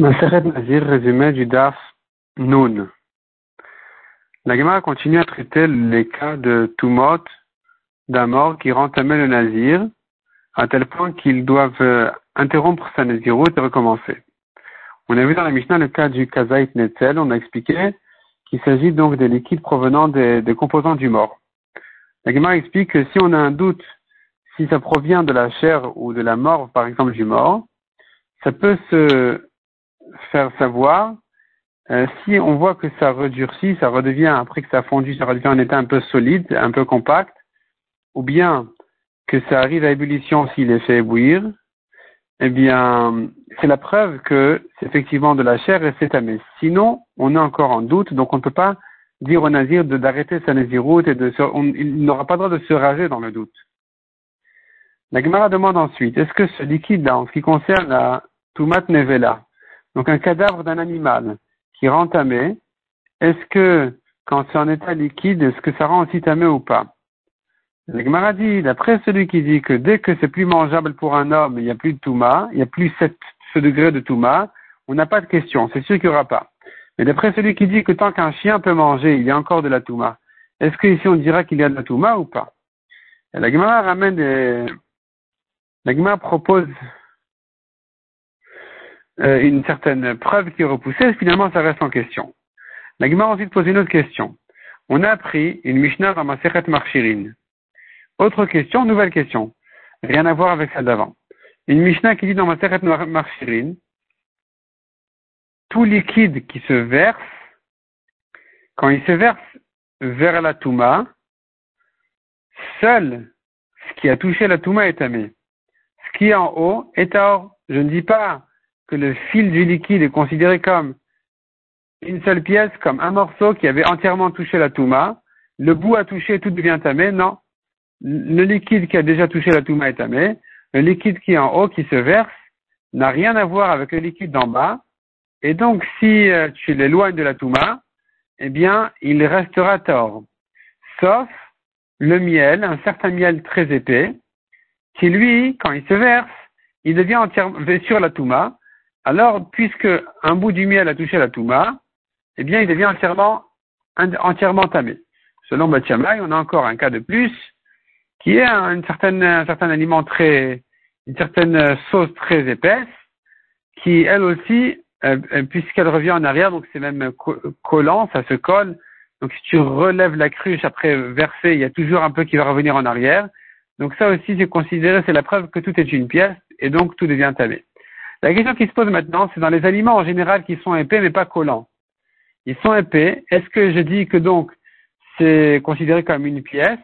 Maseret Nazir, résumé du DAF Nun. La Gemara continue à traiter les cas de Tumot, d'un mort qui rend le Nazir, à tel point qu'ils doivent euh, interrompre sa Naziroute et recommencer. On a vu dans la Mishnah le cas du Kazait Netzel, on a expliqué qu'il s'agit donc des liquides provenant des, composants du mort. La Gemara explique que si on a un doute si ça provient de la chair ou de la mort, par exemple, du mort, ça peut se faire savoir euh, si on voit que ça redurcit, ça redevient, après que ça a fondu, ça redevient en état un peu solide, un peu compact, ou bien que ça arrive à ébullition s'il est fait ébouillir, eh bien, c'est la preuve que c'est effectivement de la chair et c'est tamé. Sinon, on est encore en doute, donc on ne peut pas dire au nazir d'arrêter sa naziroute et de se, il n'aura pas le droit de se rager dans le doute. La Gemara demande ensuite, est-ce que ce liquide-là, en ce qui concerne la Tumat Nevela, donc un cadavre d'un animal qui rend tamé, est-ce que quand c'est en état liquide, est-ce que ça rend aussi tamé ou pas? Le dit, d'après celui qui dit que dès que c'est plus mangeable pour un homme, il n'y a plus de Touma, il n'y a plus ce degré de Touma, on n'a pas de question, c'est sûr qu'il n'y aura pas. Mais d'après celui qui dit que tant qu'un chien peut manger, il y a encore de la Touma, est-ce qu'ici on dira qu'il y a de la Touma ou pas? La Gemara ramène des... La Gemara propose euh, une certaine preuve qui est repoussée, finalement ça reste en question. La Gemara ensuite pose une autre question. On a appris une Mishnah dans Masechet Marchirin. Autre question, nouvelle question. Rien à voir avec celle d'avant. Une Mishnah qui dit dans Masechet Marchirin, tout liquide qui se verse, quand il se verse vers la Touma, seul ce qui a touché la Touma est amé. Ce qui est en haut est or. Je ne dis pas que le fil du liquide est considéré comme une seule pièce, comme un morceau qui avait entièrement touché la touma, le bout a touché, tout devient tamé, non. Le liquide qui a déjà touché la touma est tamé, le liquide qui est en haut, qui se verse, n'a rien à voir avec le liquide d'en bas, et donc si euh, tu l'éloignes de la touma, eh bien, il restera tort. Sauf le miel, un certain miel très épais, qui lui, quand il se verse, il devient entièrement sur la touma, alors, puisque un bout du miel a touché la touma, eh bien, il devient entièrement, entièrement tamé. Selon Batiamai, on a encore un cas de plus, qui est une certaine, un certain aliment très, une certaine sauce très épaisse, qui, elle aussi, euh, euh, puisqu'elle revient en arrière, donc c'est même collant, ça se colle. Donc, si tu relèves la cruche après verser, il y a toujours un peu qui va revenir en arrière. Donc, ça aussi, c'est considéré, c'est la preuve que tout est une pièce, et donc tout devient tamé. La question qui se pose maintenant, c'est dans les aliments en général qui sont épais mais pas collants. Ils sont épais. Est-ce que je dis que donc c'est considéré comme une pièce,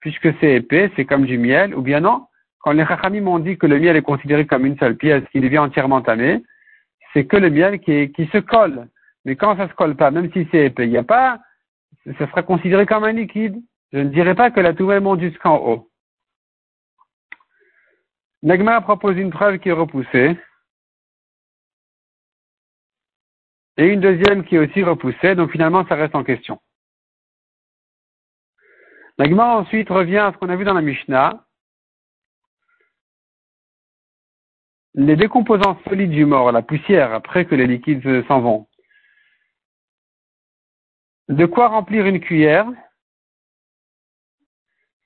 puisque c'est épais, c'est comme du miel, ou bien non? Quand les Chachamim m'ont dit que le miel est considéré comme une seule pièce qui devient entièrement tamé, c'est que le miel qui, se colle. Mais quand ça se colle pas, même si c'est épais, il n'y a pas, ça sera considéré comme un liquide. Je ne dirais pas que la tourelle monte jusqu'en haut. Nagma propose une preuve qui est repoussée. Et une deuxième qui est aussi repoussée, donc finalement ça reste en question. L'agma ensuite revient à ce qu'on a vu dans la Mishnah. Les décomposants solides du mort, la poussière, après que les liquides s'en vont. De quoi remplir une cuillère?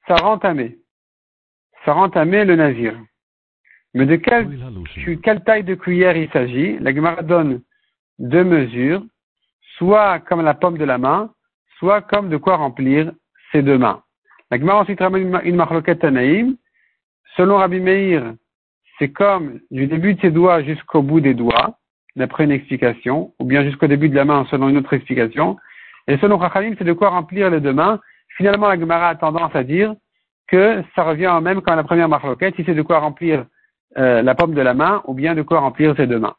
Ça rend tamé. Ça rend tamé le navire. Mais de quelle, taille de cuillère il s'agit? La Gemara donne deux mesures, soit comme la pomme de la main, soit comme de quoi remplir ses deux mains. La Gemara ensuite ramène une marloquette Tanaïm. Selon Rabbi Meir, c'est comme du début de ses doigts jusqu'au bout des doigts, d'après une explication, ou bien jusqu'au début de la main selon une autre explication. Et selon Rachamim, c'est de quoi remplir les deux mains. Finalement, la Gemara a tendance à dire que ça revient au même qu'en la première marloquette, si c'est de quoi remplir euh, la pomme de la main, ou bien de quoi remplir ses deux mains.